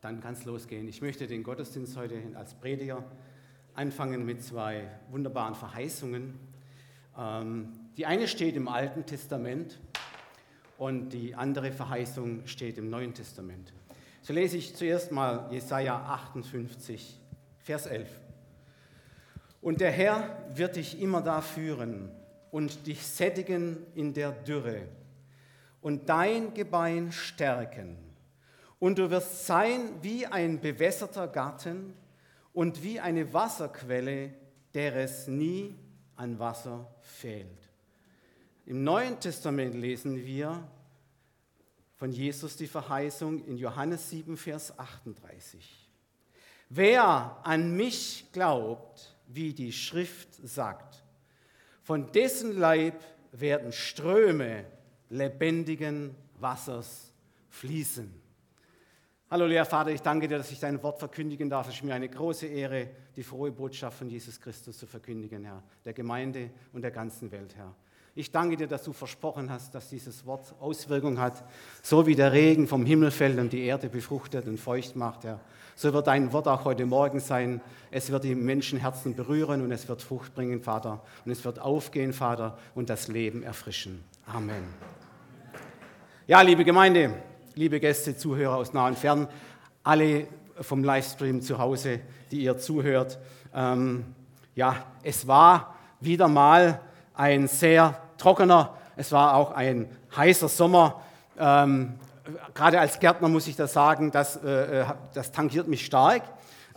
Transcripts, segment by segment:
dann kann es losgehen. Ich möchte den Gottesdienst heute als Prediger anfangen mit zwei wunderbaren Verheißungen. Ähm, die eine steht im Alten Testament und die andere Verheißung steht im Neuen Testament. So lese ich zuerst mal Jesaja 58, Vers 11. Und der Herr wird dich immer da führen und dich sättigen in der Dürre und dein Gebein stärken. Und du wirst sein wie ein bewässerter Garten und wie eine Wasserquelle, der es nie an Wasser fehlt. Im Neuen Testament lesen wir von Jesus die Verheißung in Johannes 7, Vers 38. Wer an mich glaubt, wie die Schrift sagt, von dessen Leib werden Ströme lebendigen Wassers fließen. Hallo, lieber Vater, ich danke dir, dass ich dein Wort verkündigen darf. Es ist mir eine große Ehre, die frohe Botschaft von Jesus Christus zu verkündigen, Herr, der Gemeinde und der ganzen Welt, Herr. Ich danke dir, dass du versprochen hast, dass dieses Wort Auswirkung hat, so wie der Regen vom Himmel fällt und die Erde befruchtet und feucht macht, Herr. So wird dein Wort auch heute Morgen sein. Es wird die Menschenherzen berühren und es wird Frucht bringen, Vater. Und es wird aufgehen, Vater, und das Leben erfrischen. Amen. Ja, liebe Gemeinde, liebe Gäste, Zuhörer aus nah und fern, alle vom Livestream zu Hause, die ihr zuhört. Ähm, ja, es war wieder mal ein sehr trockener, es war auch ein heißer Sommer. Ähm, gerade als Gärtner muss ich das sagen, das, äh, äh das tangiert mich stark.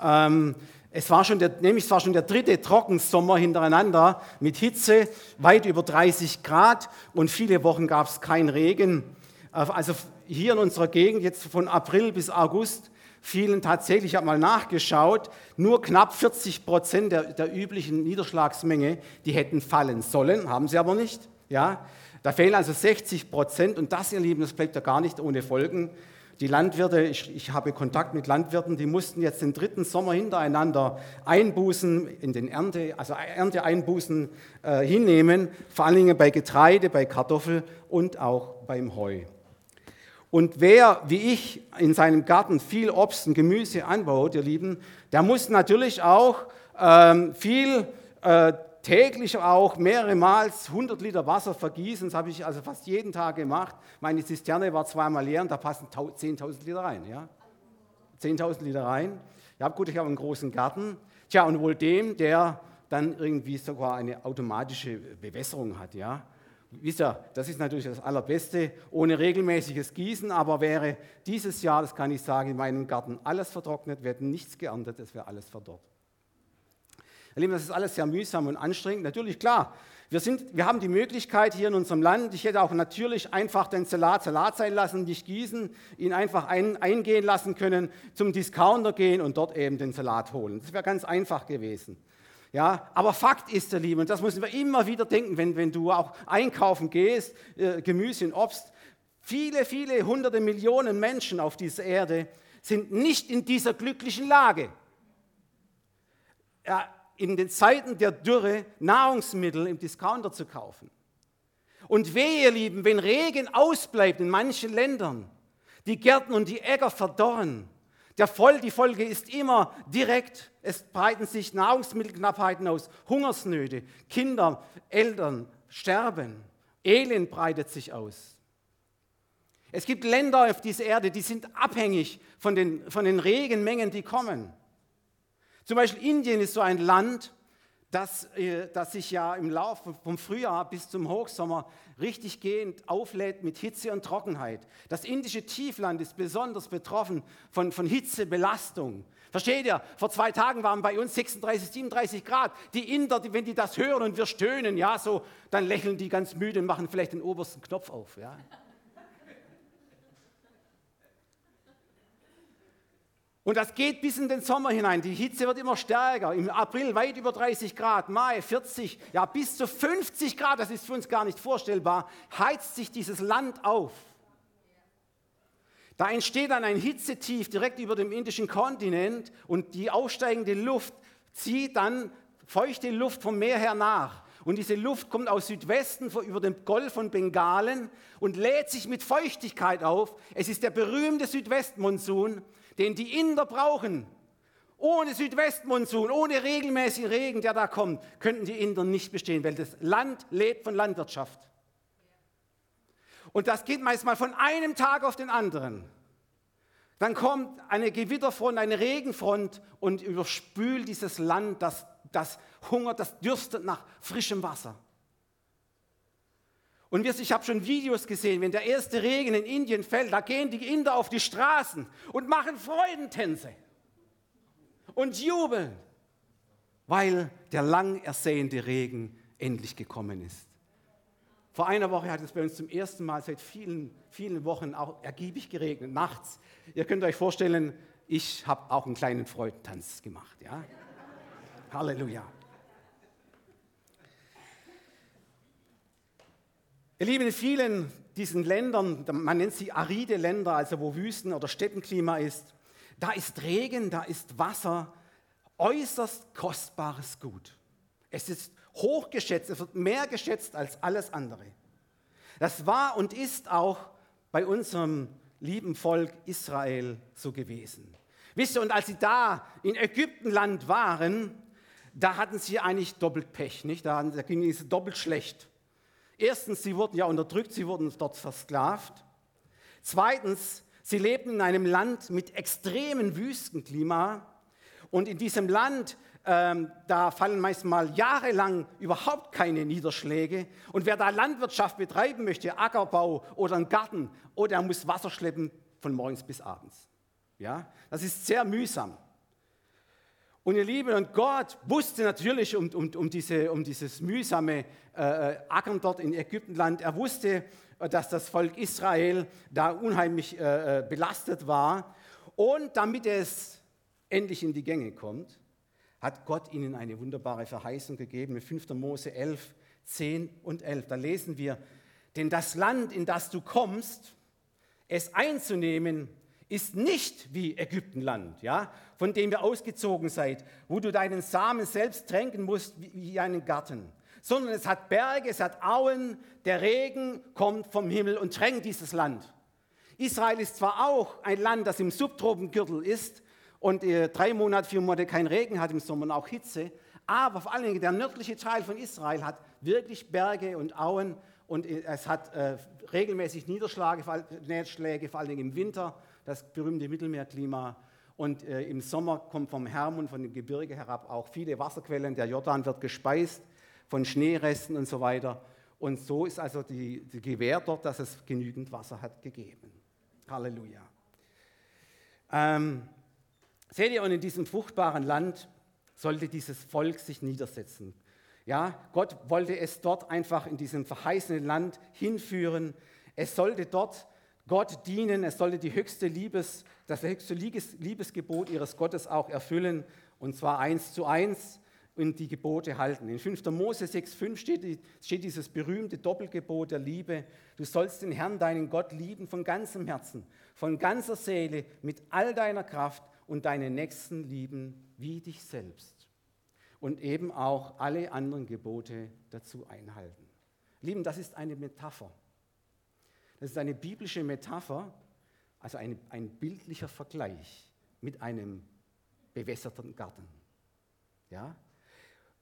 Ähm, es war, schon der, nämlich es war schon der dritte Trockensommer hintereinander mit Hitze, weit über 30 Grad und viele Wochen gab es keinen Regen. Also hier in unserer Gegend, jetzt von April bis August, fielen tatsächlich, ich habe mal nachgeschaut, nur knapp 40 Prozent der, der, üblichen Niederschlagsmenge, die hätten fallen sollen, haben sie aber nicht. Ja? Da fehlen also 60 Prozent und das, ihr Lieben, das bleibt ja gar nicht ohne Folgen. Die Landwirte, ich, ich, habe Kontakt mit Landwirten, die mussten jetzt den dritten Sommer hintereinander Einbußen in den Ernte, also Ernteeinbußen äh, hinnehmen, vor allen Dingen bei Getreide, bei Kartoffel und auch beim Heu. Und wer, wie ich, in seinem Garten viel Obst und Gemüse anbaut, ihr Lieben, der muss natürlich auch ähm, viel äh, täglich auch mehrere Mal 100 Liter Wasser vergießen. Das habe ich also fast jeden Tag gemacht. Meine Zisterne war zweimal leer und da passen 10.000 Liter rein. Ja? 10.000 Liter rein. Ja, gut, ich habe einen großen Garten. Tja, und wohl dem, der dann irgendwie sogar eine automatische Bewässerung hat. Ja? Wisst ihr, das ist natürlich das Allerbeste, ohne regelmäßiges Gießen, aber wäre dieses Jahr, das kann ich sagen, in meinem Garten alles vertrocknet, wir hätten nichts geerntet, es wäre alles verdorrt. Ihr Lieben, das ist alles sehr mühsam und anstrengend. Natürlich, klar, wir, sind, wir haben die Möglichkeit hier in unserem Land, ich hätte auch natürlich einfach den Salat Salat sein lassen, nicht gießen, ihn einfach ein, eingehen lassen können, zum Discounter gehen und dort eben den Salat holen. Das wäre ganz einfach gewesen. Ja, aber Fakt ist, ihr Lieben, und das müssen wir immer wieder denken, wenn, wenn du auch einkaufen gehst, äh, Gemüse und Obst, viele, viele hunderte Millionen Menschen auf dieser Erde sind nicht in dieser glücklichen Lage. Ja, in den Zeiten der Dürre Nahrungsmittel im Discounter zu kaufen. Und wehe, ihr Lieben, wenn Regen ausbleibt in manchen Ländern, die Gärten und die Äcker verdorren, der Voll, die Folge ist immer direkt, es breiten sich Nahrungsmittelknappheiten aus, Hungersnöte, Kinder, Eltern sterben, Elend breitet sich aus. Es gibt Länder auf dieser Erde, die sind abhängig von den, von den Regenmengen, die kommen. Zum Beispiel Indien ist so ein Land, das, äh, das sich ja im Laufe vom Frühjahr bis zum Hochsommer richtig gehend auflädt mit Hitze und Trockenheit. Das indische Tiefland ist besonders betroffen von, von Hitzebelastung. Versteht ihr? Vor zwei Tagen waren bei uns 36, 37 Grad. Die Inder, die, wenn die das hören und wir stöhnen, ja, so, dann lächeln die ganz müde und machen vielleicht den obersten Knopf auf. Ja. Und das geht bis in den Sommer hinein. Die Hitze wird immer stärker. Im April weit über 30 Grad, Mai 40, ja bis zu 50 Grad, das ist für uns gar nicht vorstellbar, heizt sich dieses Land auf. Da entsteht dann ein Hitzetief direkt über dem indischen Kontinent und die aufsteigende Luft zieht dann feuchte Luft vom Meer her nach. Und diese Luft kommt aus Südwesten über den Golf von Bengalen und lädt sich mit Feuchtigkeit auf. Es ist der berühmte Südwestmonsun, den die Inder brauchen. Ohne Südwestmonsun, ohne regelmäßigen Regen, der da kommt, könnten die Inder nicht bestehen, weil das Land lebt von Landwirtschaft. Und das geht meistens von einem Tag auf den anderen. Dann kommt eine Gewitterfront, eine Regenfront und überspült dieses Land, das, das hungert, das dürstet nach frischem Wasser. Und ich habe schon Videos gesehen, wenn der erste Regen in Indien fällt, da gehen die Inder auf die Straßen und machen Freudentänze und jubeln, weil der lang ersehnte Regen endlich gekommen ist. Vor einer Woche hat es bei uns zum ersten Mal seit vielen, vielen Wochen auch ergiebig geregnet, nachts. Ihr könnt euch vorstellen, ich habe auch einen kleinen Freudentanz gemacht. Ja? Halleluja. Ihr Lieben, in vielen diesen Ländern, man nennt sie aride Länder, also wo Wüsten- oder Steppenklima ist, da ist Regen, da ist Wasser äußerst kostbares Gut. Es ist hochgeschätzt, es wird mehr geschätzt als alles andere. Das war und ist auch bei unserem lieben Volk Israel so gewesen. Wisst ihr, und als sie da in Ägyptenland waren, da hatten sie eigentlich doppelt Pech, nicht? Da, da ging es doppelt schlecht. Erstens, sie wurden ja unterdrückt, sie wurden dort versklavt. Zweitens, sie lebten in einem Land mit extremem Wüstenklima. Und in diesem Land ähm, da fallen meist mal jahrelang überhaupt keine Niederschläge. Und wer da Landwirtschaft betreiben möchte, Ackerbau oder einen Garten, oder er muss Wasser schleppen von morgens bis abends. Ja, das ist sehr mühsam. Und ihr Lieben, und Gott wusste natürlich um, um, um, diese, um dieses mühsame äh, Ackern dort in Ägyptenland. Er wusste, äh, dass das Volk Israel da unheimlich äh, äh, belastet war. Und damit es endlich in die Gänge kommt, hat Gott ihnen eine wunderbare Verheißung gegeben. In 5. Mose 11, 10 und 11. Da lesen wir, denn das Land, in das du kommst, es einzunehmen, ist nicht wie Ägyptenland, ja, von dem ihr ausgezogen seid, wo du deinen Samen selbst tränken musst wie einen Garten, sondern es hat Berge, es hat Auen, der Regen kommt vom Himmel und tränkt dieses Land. Israel ist zwar auch ein Land, das im Subtropengürtel ist, und äh, drei Monate, vier Monate kein Regen hat im Sommer und auch Hitze. Aber vor allen Dingen der nördliche Teil von Israel hat wirklich Berge und Auen und äh, es hat äh, regelmäßig Niederschläge, Niederschläge, vor allen Dingen im Winter, das berühmte Mittelmeerklima. Und äh, im Sommer kommt vom Hermon, von dem Gebirge herab auch viele Wasserquellen. Der Jordan wird gespeist von Schneeresten und so weiter. Und so ist also die, die Gewähr dort, dass es genügend Wasser hat gegeben. Halleluja. Ähm, Seht ihr, und in diesem fruchtbaren Land sollte dieses Volk sich niedersetzen. Ja, Gott wollte es dort einfach in diesem verheißenen Land hinführen. Es sollte dort Gott dienen, es sollte die höchste Liebes, das höchste Liebesgebot ihres Gottes auch erfüllen, und zwar eins zu eins und die Gebote halten. In 5. Mose 6,5 steht, steht dieses berühmte Doppelgebot der Liebe. Du sollst den Herrn, deinen Gott, lieben von ganzem Herzen, von ganzer Seele, mit all deiner Kraft und deinen Nächsten lieben wie dich selbst. Und eben auch alle anderen Gebote dazu einhalten. Lieben, das ist eine Metapher. Das ist eine biblische Metapher, also ein, ein bildlicher Vergleich mit einem bewässerten Garten. Ja?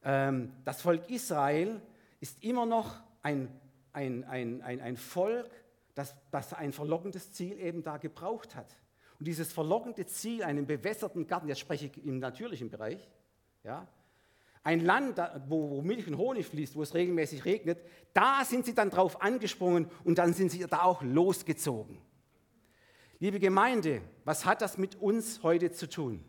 Ähm, das Volk Israel ist immer noch ein, ein, ein, ein, ein Volk, das, das ein verlockendes Ziel eben da gebraucht hat. Und dieses verlockende Ziel, einen bewässerten Garten, jetzt spreche ich im natürlichen Bereich, ja, ein Land, wo, Milch und Honig fließt, wo es regelmäßig regnet, da sind sie dann drauf angesprungen und dann sind sie da auch losgezogen. Liebe Gemeinde, was hat das mit uns heute zu tun?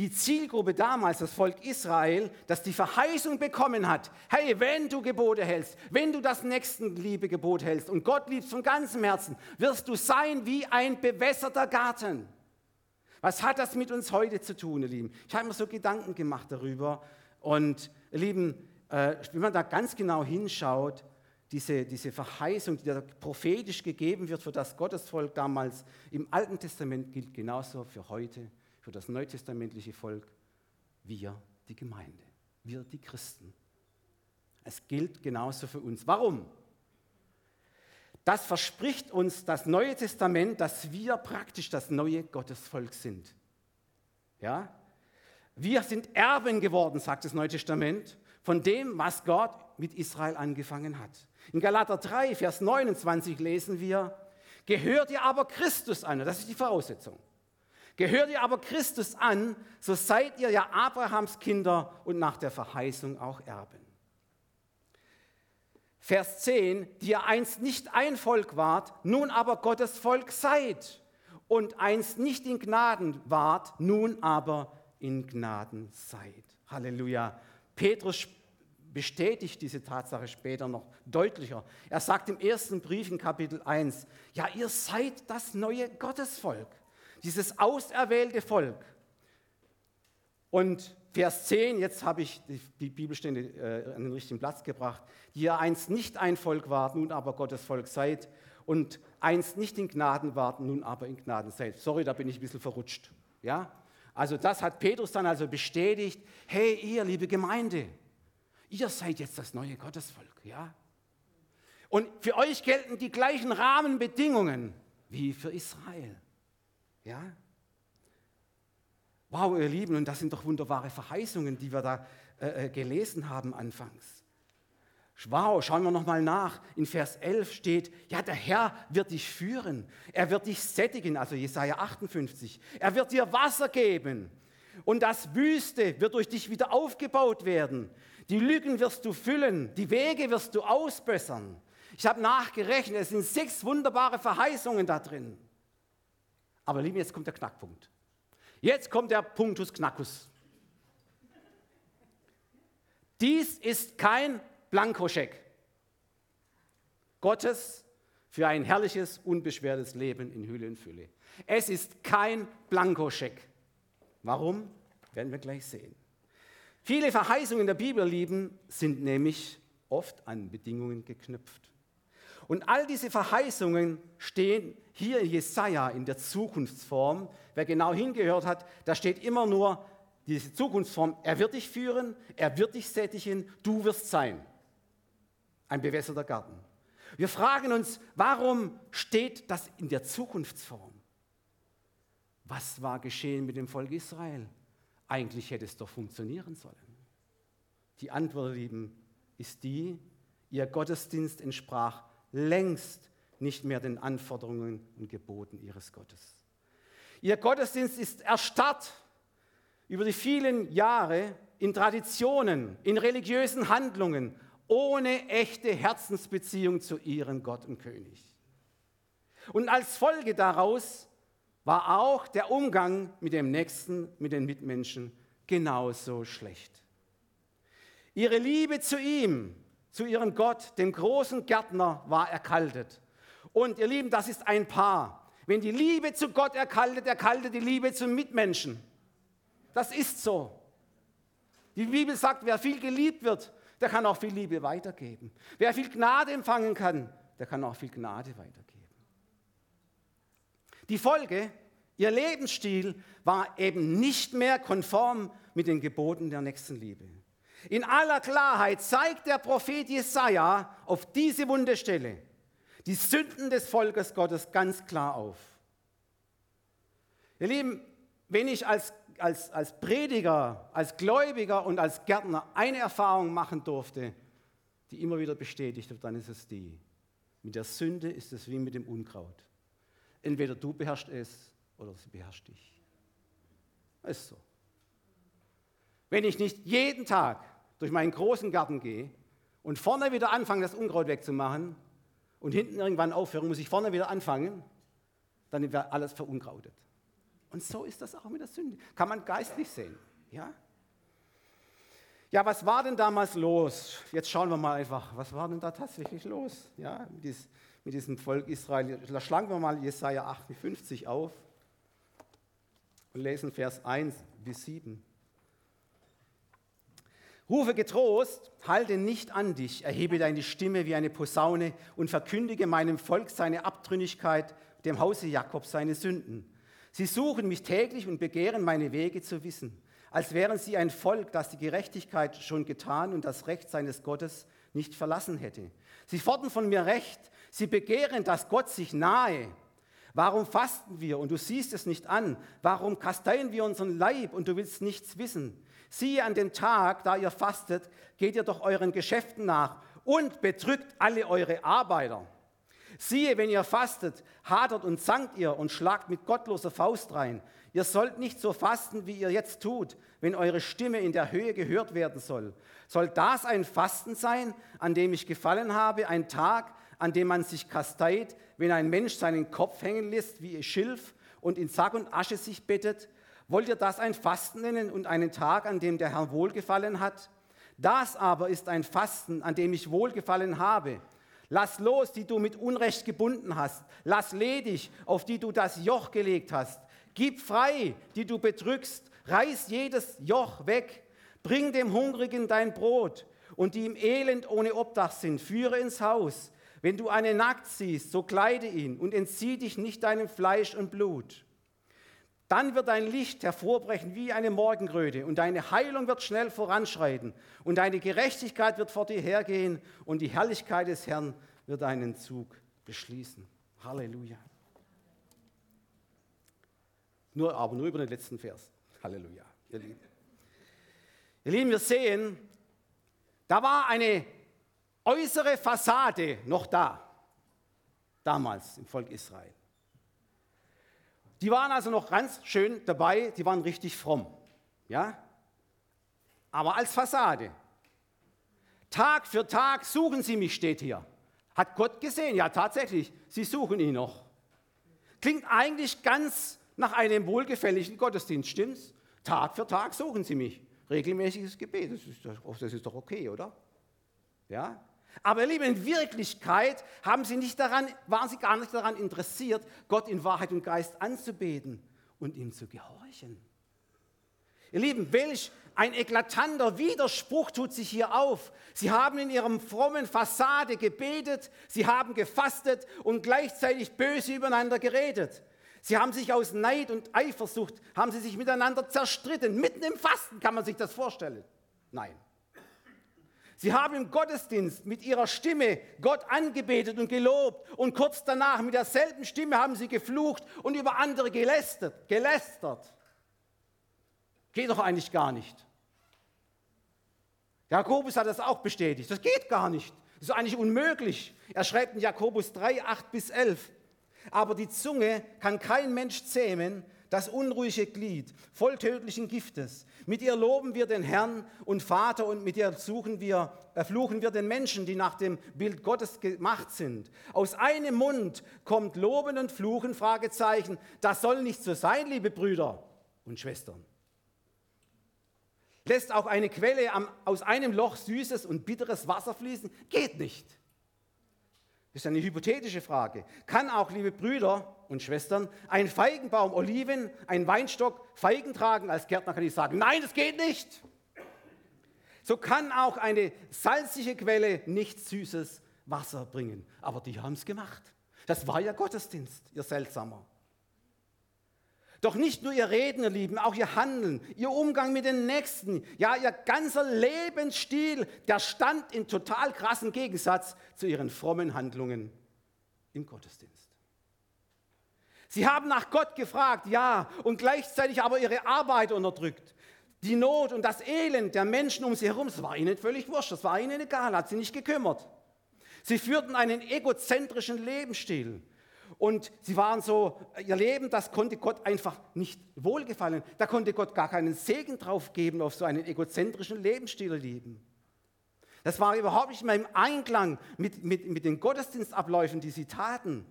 die Zielgruppe damals, das Volk Israel, das die Verheißung bekommen hat, hey, wenn du Gebote hältst, wenn du das Nächstenliebe-Gebot hältst und Gott liebst von ganzem Herzen, wirst du sein wie ein bewässerter Garten. Was hat das mit uns heute zu tun, ihr Lieben? Ich habe mir so Gedanken gemacht darüber und ihr Lieben, äh, wenn man da ganz genau hinschaut, diese, diese Verheißung, die da prophetisch gegeben wird für das Gottesvolk damals im Alten Testament, gilt genauso für heute für das neutestamentliche Volk, wir, die Gemeinde, wir, die Christen. Es gilt genauso für uns. Warum? Das verspricht uns das Neue Testament, dass wir praktisch das neue Gottesvolk sind. Ja? Wir sind Erben geworden, sagt das Neue Testament, von dem, was Gott mit Israel angefangen hat. In Galater 3, Vers 29 lesen wir, gehört ihr aber Christus an, das ist die Voraussetzung. Gehört ihr aber Christus an, so seid ihr ja Abrahams Kinder und nach der Verheißung auch Erben. Vers 10, die ihr einst nicht ein Volk wart, nun aber Gottes Volk seid und einst nicht in Gnaden wart, nun aber in Gnaden seid. Halleluja. Petrus bestätigt diese Tatsache später noch deutlicher. Er sagt im ersten Brief in Kapitel 1, ja, ihr seid das neue Gottesvolk, dieses auserwählte Volk. Und Vers 10, jetzt habe ich die Bibelstände äh, an den richtigen Platz gebracht, die ihr einst nicht ein Volk wart, nun aber Gottes Volk seid und einst nicht in Gnaden wart, nun aber in Gnaden seid. Sorry, da bin ich ein bisschen verrutscht. Ja? Also das hat Petrus dann also bestätigt, hey ihr liebe Gemeinde, ihr seid jetzt das neue Gottesvolk. Ja? Und für euch gelten die gleichen Rahmenbedingungen wie für Israel. Ja? Wow, ihr Lieben, und das sind doch wunderbare Verheißungen, die wir da äh, äh gelesen haben anfangs. Wow, schauen wir nochmal nach. In Vers 11 steht, ja, der Herr wird dich führen. Er wird dich sättigen, also Jesaja 58. Er wird dir Wasser geben. Und das Wüste wird durch dich wieder aufgebaut werden. Die Lügen wirst du füllen. Die Wege wirst du ausbessern. Ich habe nachgerechnet, es sind sechs wunderbare Verheißungen da drin. Aber lieben, jetzt kommt der Knackpunkt. Jetzt kommt der Punktus Knackus. Dies ist kein Blankoscheck Gottes für ein herrliches, unbeschwertes Leben in Hülle und Fülle. Es ist kein Blankoscheck. Warum? Werden wir gleich sehen. Viele Verheißungen der Bibel, lieben, sind nämlich oft an Bedingungen geknüpft. Und all diese Verheißungen stehen hier in Jesaja in der Zukunftsform. Wer genau hingehört hat, da steht immer nur diese Zukunftsform. Er wird dich führen, er wird dich sättigen, du wirst sein. Ein bewässerter Garten. Wir fragen uns, warum steht das in der Zukunftsform? Was war geschehen mit dem Volk Israel? Eigentlich hätte es doch funktionieren sollen. Die Antwort, lieben, ist die, ihr Gottesdienst entsprach längst nicht mehr den Anforderungen und Geboten ihres Gottes. Ihr Gottesdienst ist erstarrt über die vielen Jahre in Traditionen, in religiösen Handlungen, ohne echte Herzensbeziehung zu ihrem Gott und König. Und als Folge daraus war auch der Umgang mit dem Nächsten, mit den Mitmenschen genauso schlecht. Ihre Liebe zu ihm zu ihrem Gott, dem großen Gärtner, war erkaltet. Und ihr Lieben, das ist ein Paar. Wenn die Liebe zu Gott erkaltet, erkaltet die Liebe zum Mitmenschen. Das ist so. Die Bibel sagt, wer viel geliebt wird, der kann auch viel Liebe weitergeben. Wer viel Gnade empfangen kann, der kann auch viel Gnade weitergeben. Die Folge, ihr Lebensstil war eben nicht mehr konform mit den Geboten der Nächstenliebe. In aller Klarheit zeigt der Prophet Jesaja auf diese Wunderstelle die Sünden des Volkes Gottes ganz klar auf. Ihr Lieben, wenn ich als, als, als Prediger, als Gläubiger und als Gärtner eine Erfahrung machen durfte, die immer wieder bestätigt wird, dann ist es die. Mit der Sünde ist es wie mit dem Unkraut. Entweder du beherrschst es oder sie beherrscht dich. Ist so. Wenn ich nicht jeden Tag durch meinen großen Garten gehe und vorne wieder anfange, das Unkraut wegzumachen und hinten irgendwann aufhören, muss ich vorne wieder anfangen, dann wird alles verunkrautet. Und so ist das auch mit der Sünde. Kann man geistlich sehen. Ja? Ja, was war denn damals los? Jetzt schauen wir mal einfach, was war denn da tatsächlich los? Ja, mit, dies, mit diesem Volk Israel. Da schlagen wir mal Jesaja 58 auf und lesen Vers 1 bis 7. Rufe getrost, halte nicht an dich, erhebe deine Stimme wie eine Posaune und verkündige meinem Volk seine Abtrünnigkeit, dem Hause Jakob seine Sünden. Sie suchen mich täglich und begehren meine Wege zu wissen, als wären sie ein Volk, das die Gerechtigkeit schon getan und das Recht seines Gottes nicht verlassen hätte. Sie fordern von mir Recht, sie begehren, dass Gott sich nahe. Warum fasten wir und du siehst es nicht an? Warum kasteien wir unseren Leib und du willst nichts wissen? Siehe an dem Tag, da ihr fastet, geht ihr doch euren Geschäften nach und bedrückt alle eure Arbeiter. Siehe, wenn ihr fastet, hadert und zankt ihr und schlagt mit gottloser Faust rein. Ihr sollt nicht so fasten, wie ihr jetzt tut, wenn eure Stimme in der Höhe gehört werden soll. Soll das ein Fasten sein, an dem ich gefallen habe, ein Tag, an dem man sich kasteit, wenn ein Mensch seinen Kopf hängen lässt wie Schilf und in Sack und Asche sich bettet? Wollt ihr das ein Fasten nennen und einen Tag, an dem der Herr wohlgefallen hat? Das aber ist ein Fasten, an dem ich wohlgefallen habe. Lass los, die du mit Unrecht gebunden hast. Lass ledig, auf die du das Joch gelegt hast. Gib frei, die du bedrückst. Reiß jedes Joch weg. Bring dem Hungrigen dein Brot und die im Elend ohne Obdach sind, führe ins Haus. Wenn du einen nackt siehst, so kleide ihn und entzieh dich nicht deinem Fleisch und Blut. Dann wird dein Licht hervorbrechen wie eine Morgenröte und deine Heilung wird schnell voranschreiten und deine Gerechtigkeit wird vor dir hergehen und die Herrlichkeit des Herrn wird deinen Zug beschließen. Halleluja. Nur, aber nur über den letzten Vers. Halleluja, ihr Lieben. Ihr Lieben, wir sehen, da war eine äußere Fassade noch da, damals im Volk Israel. Die waren also noch ganz schön dabei, die waren richtig fromm. Ja? Aber als Fassade. Tag für Tag suchen sie mich, steht hier. Hat Gott gesehen? Ja, tatsächlich, sie suchen ihn noch. Klingt eigentlich ganz nach einem wohlgefälligen Gottesdienst, stimmt's? Tag für Tag suchen sie mich. Regelmäßiges Gebet, das ist, doch, das ist doch okay, oder? Ja? Aber ihr Lieben, in Wirklichkeit haben sie nicht daran, waren sie gar nicht daran interessiert, Gott in Wahrheit und Geist anzubeten und ihm zu gehorchen. Ihr Lieben, welch ein eklatanter Widerspruch tut sich hier auf. Sie haben in ihrem frommen Fassade gebetet, sie haben gefastet und gleichzeitig böse übereinander geredet. Sie haben sich aus Neid und Eifersucht, haben sie sich miteinander zerstritten. Mitten im Fasten kann man sich das vorstellen. Nein. Sie haben im Gottesdienst mit ihrer Stimme Gott angebetet und gelobt und kurz danach mit derselben Stimme haben sie geflucht und über andere gelästert. gelästert. Geht doch eigentlich gar nicht. Jakobus hat das auch bestätigt. Das geht gar nicht. Das ist eigentlich unmöglich. Er schreibt in Jakobus 3, 8 bis 11. Aber die Zunge kann kein Mensch zähmen, das unruhige Glied, voll tödlichen Giftes. Mit ihr loben wir den Herrn und Vater und mit ihr suchen wir, erfluchen wir den Menschen, die nach dem Bild Gottes gemacht sind. Aus einem Mund kommt Loben und Fluchen, Fragezeichen. Das soll nicht so sein, liebe Brüder und Schwestern. Lässt auch eine Quelle aus einem Loch süßes und bitteres Wasser fließen? Geht nicht. Das ist eine hypothetische Frage. Kann auch, liebe Brüder und Schwestern, ein Feigenbaum Oliven, ein Weinstock Feigen tragen? Als Gärtner kann ich sagen, nein, das geht nicht. So kann auch eine salzige Quelle nicht süßes Wasser bringen. Aber die haben es gemacht. Das war ja Gottesdienst, ihr Seltsamer. Doch nicht nur ihr Reden, ihr Lieben, auch ihr Handeln, ihr Umgang mit den Nächsten, ja, ihr ganzer Lebensstil, der stand in total krassen Gegensatz zu ihren frommen Handlungen im Gottesdienst. Sie haben nach Gott gefragt, ja, und gleichzeitig aber ihre Arbeit unterdrückt. Die Not und das Elend der Menschen um sie herum, das war ihnen völlig wurscht, das war ihnen egal, hat sie nicht gekümmert. Sie führten einen egozentrischen Lebensstil. Und sie waren so, ihr Leben, das konnte Gott einfach nicht wohlgefallen. Da konnte Gott gar keinen Segen drauf geben auf so einen egozentrischen Lebensstil leben. Das war überhaupt nicht mehr im Einklang mit, mit, mit den Gottesdienstabläufen, die sie taten.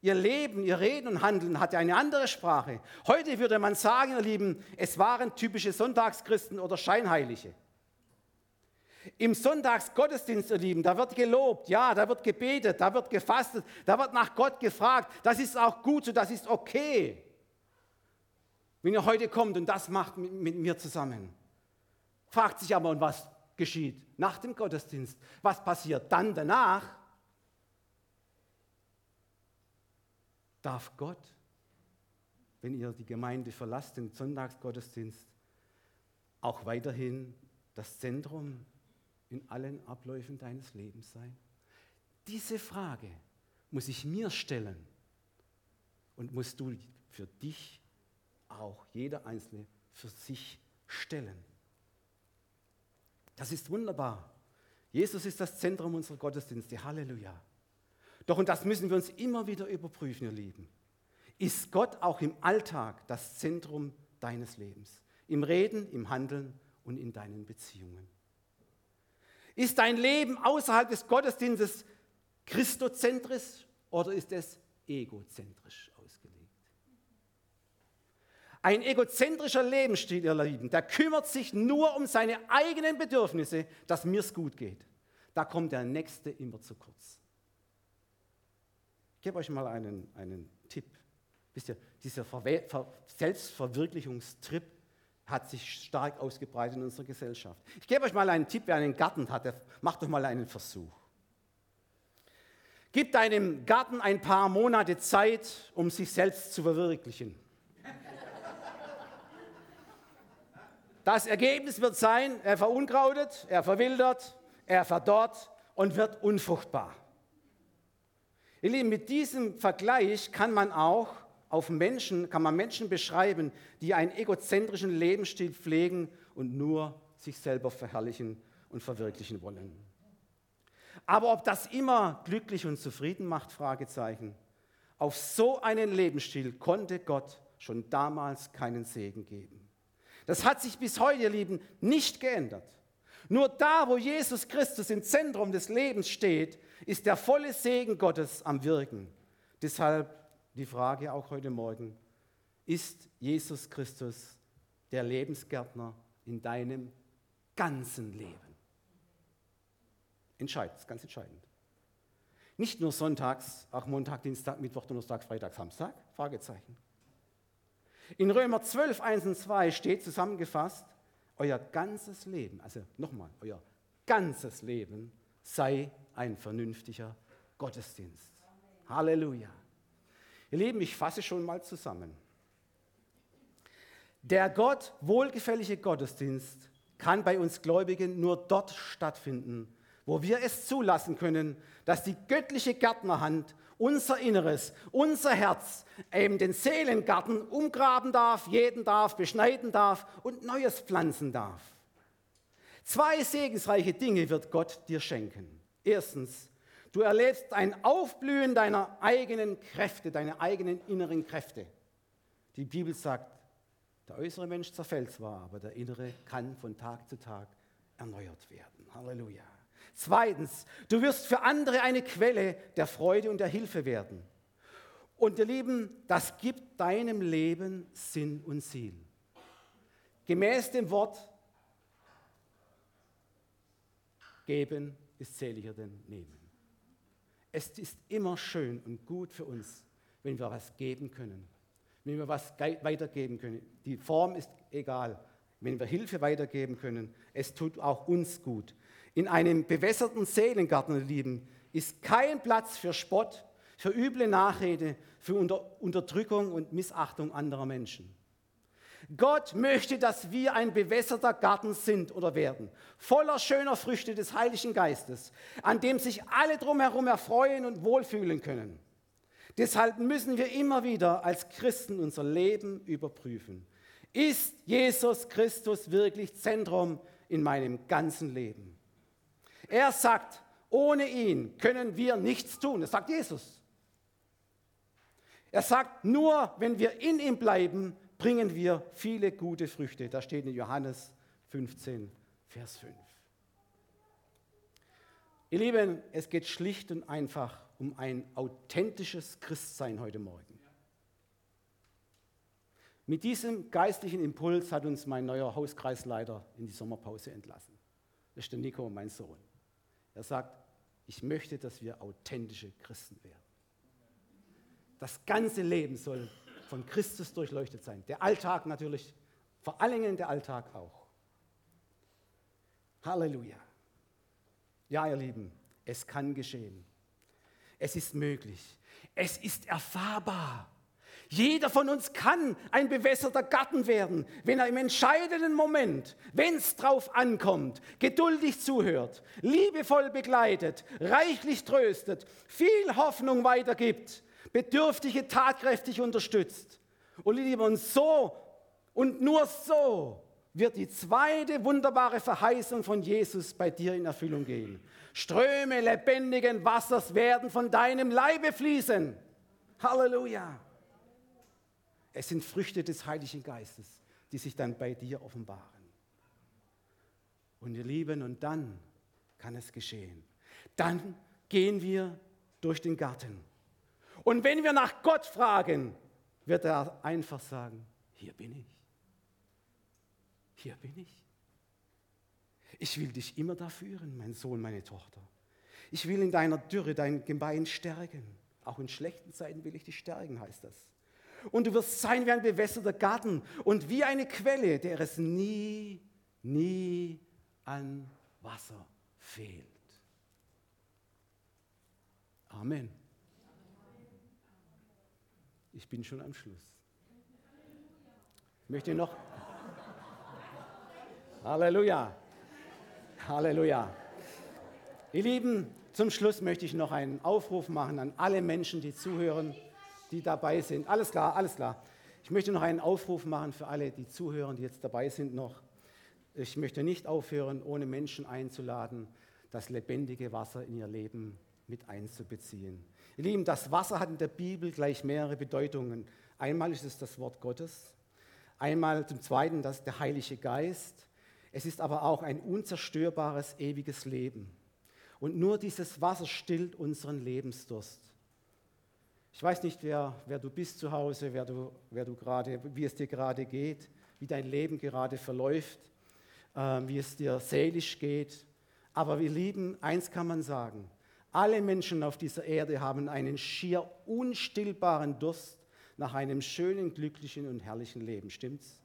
Ihr Leben, ihr Reden und Handeln hatte eine andere Sprache. Heute würde man sagen, ihr Lieben, es waren typische Sonntagschristen oder Scheinheilige. Im Sonntagsgottesdienst, ihr Lieben, da wird gelobt, ja, da wird gebetet, da wird gefastet, da wird nach Gott gefragt. Das ist auch gut so, das ist okay. Wenn ihr heute kommt und das macht mit, mit mir zusammen. Fragt sich aber, und was geschieht nach dem Gottesdienst? Was passiert dann danach? Darf Gott, wenn ihr die Gemeinde verlasst, den Sonntagsgottesdienst, auch weiterhin das Zentrum in allen Abläufen deines Lebens sein? Diese Frage muss ich mir stellen und musst du für dich auch, jeder Einzelne, für sich stellen. Das ist wunderbar. Jesus ist das Zentrum unserer Gottesdienste. Halleluja. Doch, und das müssen wir uns immer wieder überprüfen, ihr Lieben. Ist Gott auch im Alltag das Zentrum deines Lebens? Im Reden, im Handeln und in deinen Beziehungen? Ist dein Leben außerhalb des Gottesdienstes christozentrisch oder ist es egozentrisch ausgelegt? Ein egozentrischer Lebensstil, ihr Lieben, der kümmert sich nur um seine eigenen Bedürfnisse, dass mir es gut geht. Da kommt der Nächste immer zu kurz. Ich gebe euch mal einen, einen Tipp. Wisst ihr, dieser Selbstverwirklichungstrip hat sich stark ausgebreitet in unserer Gesellschaft. Ich gebe euch mal einen Tipp, wer einen Garten hat, macht doch mal einen Versuch. Gib deinem Garten ein paar Monate Zeit, um sich selbst zu verwirklichen. Das Ergebnis wird sein, er verunkrautet, er verwildert, er verdorrt und wird unfruchtbar. Ihr Lieben, mit diesem Vergleich kann man auch auf Menschen, kann man Menschen beschreiben, die einen egozentrischen Lebensstil pflegen und nur sich selber verherrlichen und verwirklichen wollen. Aber ob das immer glücklich und zufrieden macht, Fragezeichen. Auf so einen Lebensstil konnte Gott schon damals keinen Segen geben. Das hat sich bis heute, ihr Lieben, nicht geändert. Nur da, wo Jesus Christus im Zentrum des Lebens steht, ist der volle Segen Gottes am Wirken. Deshalb die Frage auch heute Morgen, ist Jesus Christus der Lebensgärtner in deinem ganzen Leben? Entscheidend, ganz entscheidend. Nicht nur sonntags, auch Montag, Dienstag, Mittwoch, Donnerstag, Freitag, Samstag? Fragezeichen. In Römer 12, 1 und 2 steht zusammengefasst, euer ganzes Leben, also nochmal, euer ganzes Leben sei ein vernünftiger Gottesdienst. Halleluja. Ihr Lieben, ich fasse schon mal zusammen. Der Gott wohlgefällige Gottesdienst kann bei uns Gläubigen nur dort stattfinden, wo wir es zulassen können, dass die göttliche Gärtnerhand unser Inneres, unser Herz eben den Seelengarten umgraben darf, jeden darf, beschneiden darf und Neues pflanzen darf. Zwei segensreiche Dinge wird Gott dir schenken. Erstens, du erlebst ein Aufblühen deiner eigenen Kräfte, deiner eigenen inneren Kräfte. Die Bibel sagt, der äußere Mensch zerfällt zwar, aber der innere kann von Tag zu Tag erneuert werden. Halleluja. Zweitens, du wirst für andere eine Quelle der Freude und der Hilfe werden. Und ihr Lieben, das gibt deinem Leben Sinn und Ziel. Gemäß dem Wort, geben ist seliger denn nehmen. Es ist immer schön und gut für uns, wenn wir was geben können, wenn wir was weitergeben können. Die Form ist egal. Wenn wir Hilfe weitergeben können, es tut auch uns gut. In einem bewässerten Seelengarten, lieben, ist kein Platz für Spott, für üble Nachrede, für Unterdrückung und Missachtung anderer Menschen. Gott möchte, dass wir ein bewässerter Garten sind oder werden, voller schöner Früchte des Heiligen Geistes, an dem sich alle drumherum erfreuen und wohlfühlen können. Deshalb müssen wir immer wieder als Christen unser Leben überprüfen. Ist Jesus Christus wirklich Zentrum in meinem ganzen Leben? Er sagt, ohne ihn können wir nichts tun. Das sagt Jesus. Er sagt, nur wenn wir in ihm bleiben, bringen wir viele gute Früchte. Da steht in Johannes 15, Vers 5. Ihr Lieben, es geht schlicht und einfach um ein authentisches Christsein heute Morgen. Mit diesem geistlichen Impuls hat uns mein neuer Hauskreisleiter in die Sommerpause entlassen. Das ist der Nico, mein Sohn. Er sagt, ich möchte, dass wir authentische Christen werden. Das ganze Leben soll von Christus durchleuchtet sein. Der Alltag natürlich, vor allen Dingen der Alltag auch. Halleluja. Ja, ihr Lieben, es kann geschehen. Es ist möglich. Es ist erfahrbar. Jeder von uns kann ein bewässerter Garten werden, wenn er im entscheidenden Moment, wenn es drauf ankommt, geduldig zuhört, liebevoll begleitet, reichlich tröstet, viel Hoffnung weitergibt, Bedürftige tatkräftig unterstützt. Und lieber, und so und nur so wird die zweite wunderbare Verheißung von Jesus bei dir in Erfüllung gehen. Ströme lebendigen Wassers werden von deinem Leibe fließen. Halleluja. Es sind Früchte des Heiligen Geistes, die sich dann bei dir offenbaren. Und ihr Lieben, und dann kann es geschehen. Dann gehen wir durch den Garten. Und wenn wir nach Gott fragen, wird er einfach sagen, hier bin ich. Hier bin ich. Ich will dich immer da führen, mein Sohn, meine Tochter. Ich will in deiner Dürre dein Gebein stärken. Auch in schlechten Zeiten will ich dich stärken, heißt das und du wirst sein wie ein bewässerter Garten und wie eine Quelle, der es nie, nie an Wasser fehlt. Amen. Ich bin schon am Schluss. Ich möchte noch. Halleluja. Halleluja. Ihr Lieben, zum Schluss möchte ich noch einen Aufruf machen an alle Menschen, die zuhören die dabei sind. Alles klar, alles klar. Ich möchte noch einen Aufruf machen für alle, die zuhören, die jetzt dabei sind noch. Ich möchte nicht aufhören, ohne Menschen einzuladen, das lebendige Wasser in ihr Leben mit einzubeziehen. Ihr Lieben, das Wasser hat in der Bibel gleich mehrere Bedeutungen. Einmal ist es das Wort Gottes, einmal zum Zweiten das der Heilige Geist. Es ist aber auch ein unzerstörbares, ewiges Leben. Und nur dieses Wasser stillt unseren Lebensdurst. Ich weiß nicht, wer, wer du bist zu Hause, wer du, wer du grade, wie es dir gerade geht, wie dein Leben gerade verläuft, äh, wie es dir seelisch geht. Aber wir lieben, eins kann man sagen, alle Menschen auf dieser Erde haben einen schier unstillbaren Durst nach einem schönen, glücklichen und herrlichen Leben. Stimmt's?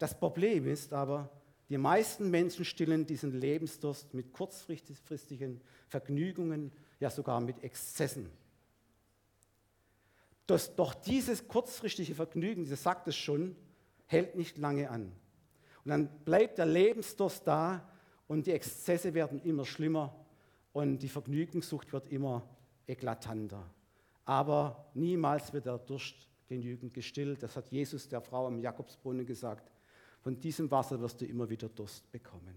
Das Problem ist aber, die meisten Menschen stillen diesen Lebensdurst mit kurzfristigen Vergnügungen, ja sogar mit Exzessen. Das, doch dieses kurzfristige Vergnügen, das sagt es schon, hält nicht lange an. Und dann bleibt der Lebensdurst da und die Exzesse werden immer schlimmer und die Vergnügungssucht wird immer eklatanter. Aber niemals wird der Durst genügend gestillt. Das hat Jesus der Frau am Jakobsbrunnen gesagt. Von diesem Wasser wirst du immer wieder Durst bekommen.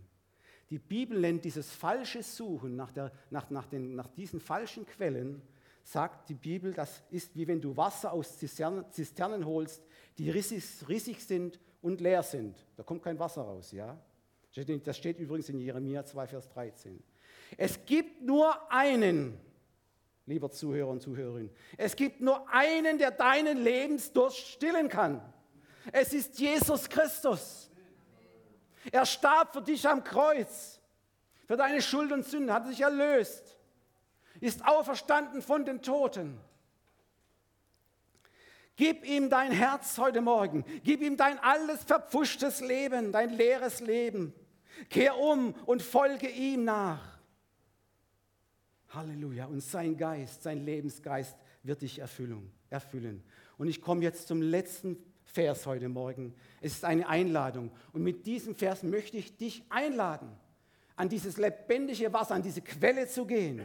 Die Bibel nennt dieses falsche Suchen nach, der, nach, nach, den, nach diesen falschen Quellen sagt die Bibel, das ist wie wenn du Wasser aus Zisternen, Zisternen holst, die rissig, rissig, sind und leer sind. Da kommt kein Wasser raus, ja? Das steht übrigens in Jeremia 2, Vers 13. Es gibt nur einen, lieber Zuhörer und Zuhörerin, es gibt nur einen, der deinen Lebensdurst stillen kann. Es ist Jesus Christus. Er starb für dich am Kreuz, für deine Schuld und Sünden, hat sich erlöst ist auferstanden von den Toten. Gib ihm dein Herz heute Morgen. Gib ihm dein alles verpfuschtes Leben, dein leeres Leben. Kehr um und folge ihm nach. Halleluja. Und sein Geist, sein Lebensgeist wird dich erfüllen. Und ich komme jetzt zum letzten Vers heute Morgen. Es ist eine Einladung. Und mit diesem Vers möchte ich dich einladen, an dieses lebendige Wasser, an diese Quelle zu gehen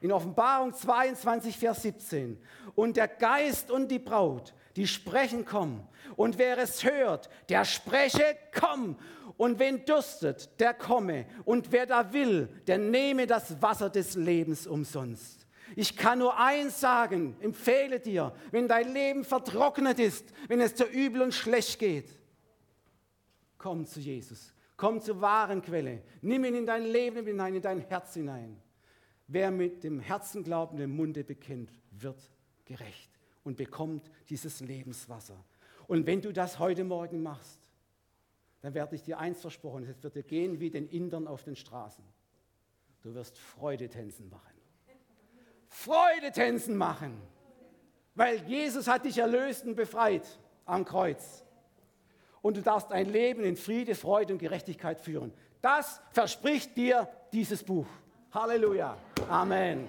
in Offenbarung 22, Vers 17. Und der Geist und die Braut, die sprechen, komm. Und wer es hört, der spreche, komm. Und wen dürstet, der komme. Und wer da will, der nehme das Wasser des Lebens umsonst. Ich kann nur eins sagen, empfehle dir, wenn dein Leben vertrocknet ist, wenn es dir übel und schlecht geht, komm zu Jesus, komm zur wahren Quelle, nimm ihn in dein Leben hinein, in dein Herz hinein. Wer mit dem Herzen glaubt und dem Munde bekennt, wird gerecht und bekommt dieses Lebenswasser. Und wenn du das heute Morgen machst, dann werde ich dir eins versprochen, es wird dir gehen wie den Indern auf den Straßen. Du wirst Freudetänzen machen. Freudetänzen machen, weil Jesus hat dich erlöst und befreit am Kreuz. Und du darfst ein Leben in Friede, Freude und Gerechtigkeit führen. Das verspricht dir dieses Buch. Halleluja. Amen.